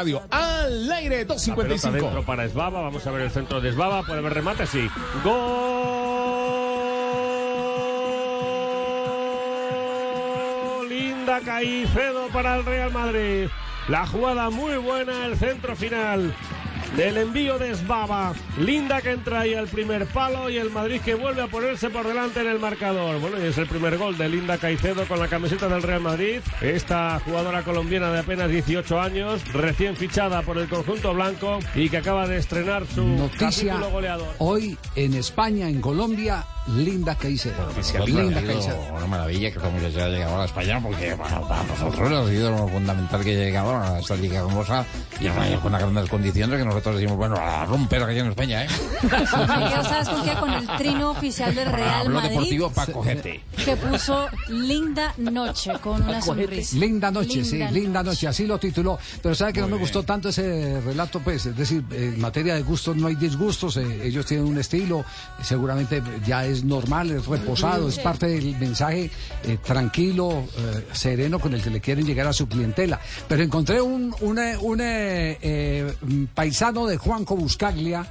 Radio al aire La pelota 255. dentro para Esbaba. Vamos a ver el centro de Esbaba. Puede haber remate, sí. Gol. Linda Caicedo para el Real Madrid. La jugada muy buena, el centro final del envío de Esbaba. Linda que entra ahí al primer palo y el Madrid que vuelve a ponerse por delante en el marcador. Bueno, y es el primer gol de Linda Caicedo con la camiseta del Real Madrid. Esta jugadora colombiana de apenas 18 años, recién fichada por el conjunto blanco y que acaba de estrenar su Noticia capítulo goleador. hoy en España, en Colombia, Linda Caicedo. Linda Caicedo. Una maravilla que como que se ha llegado a España porque bueno, para nosotros ha sido lo fundamental que llegado a esta liga famosa y con las grandes condiciones que nosotros decimos, bueno, a romper aquí en España, ¿eh? Miguel, ¿sabes con qué? Con el trino oficial del Real Hablo Madrid deportivo para cogerte. que puso Linda Noche con una sonrisa. Linda noche, sí, Linda linda noche. noche, así lo tituló. Pero sabe que no me gustó tanto ese relato, pues, es decir, en materia de gustos no hay disgustos, eh, ellos tienen un estilo, seguramente ya es normal, es reposado, es parte del mensaje eh, tranquilo, eh, sereno con el que le quieren llegar a su clientela. Pero encontré un, un, un, eh, eh, paisano de Juanco Buscaglia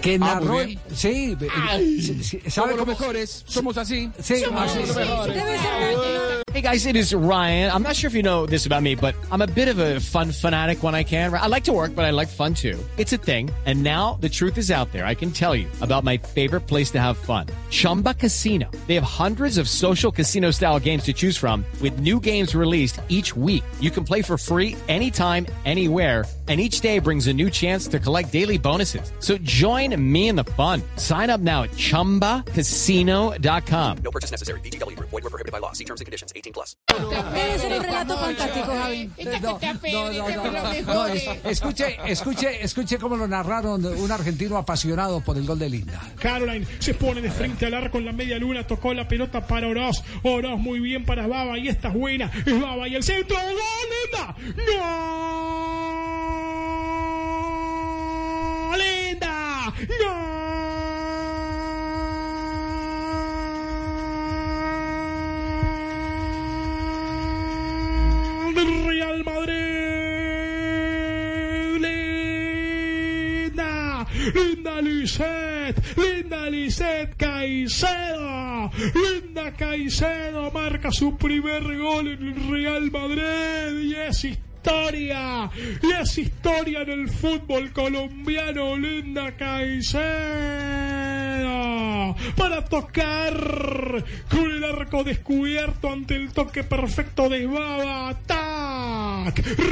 que narró, sí, eh, sí, sí, ¿sabe cómo? mejores, somos así. Sí, así, sí. Hey guys, it is Ryan. I'm not sure if you know this about me, but I'm a bit of a fun fanatic when I can. I like to work, but I like fun too. It's a thing. And now the truth is out there. I can tell you about my favorite place to have fun. Chumba Casino. They have hundreds of social casino style games to choose from with new games released each week. You can play for free anytime, anywhere. And each day brings a new chance to collect daily bonuses. So join me in the fun. Sign up now at chumbacasino.com. No purchase necessary. VGW Group. Void were prohibited by law. See terms and conditions. 18 plus. Debe ser un relato fantástico, Javi. Es- escuche, escuche, escuche cómo lo narraron un argentino apasionado por el gol de Linda. Caroline se pone de frente al arco en la media luna, tocó la pelota para Oroz. Oroz muy bien para Baba y esta es buena. Es Baba y el centro. ¡Gol, Linda! ¡No! Del Real Madrid. Linda. Linda Lisset. Linda Lisset Caicedo. Linda Caicedo marca su primer gol en el Real Madrid. Y es historia. Es historia en el fútbol colombiano. Linda Caicedo. Para tocar con el arco descubierto ante el toque perfecto de Baba.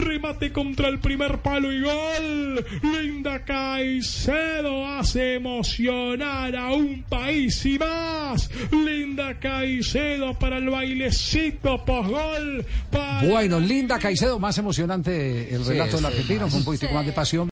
Remate contra el primer palo y gol. Linda Caicedo hace emocionar a un país y más. Linda Caicedo para el bailecito posgol. Para Bueno, Linda Caicedo, más emocionante el relato del argentino, con un poquitico más de pasión.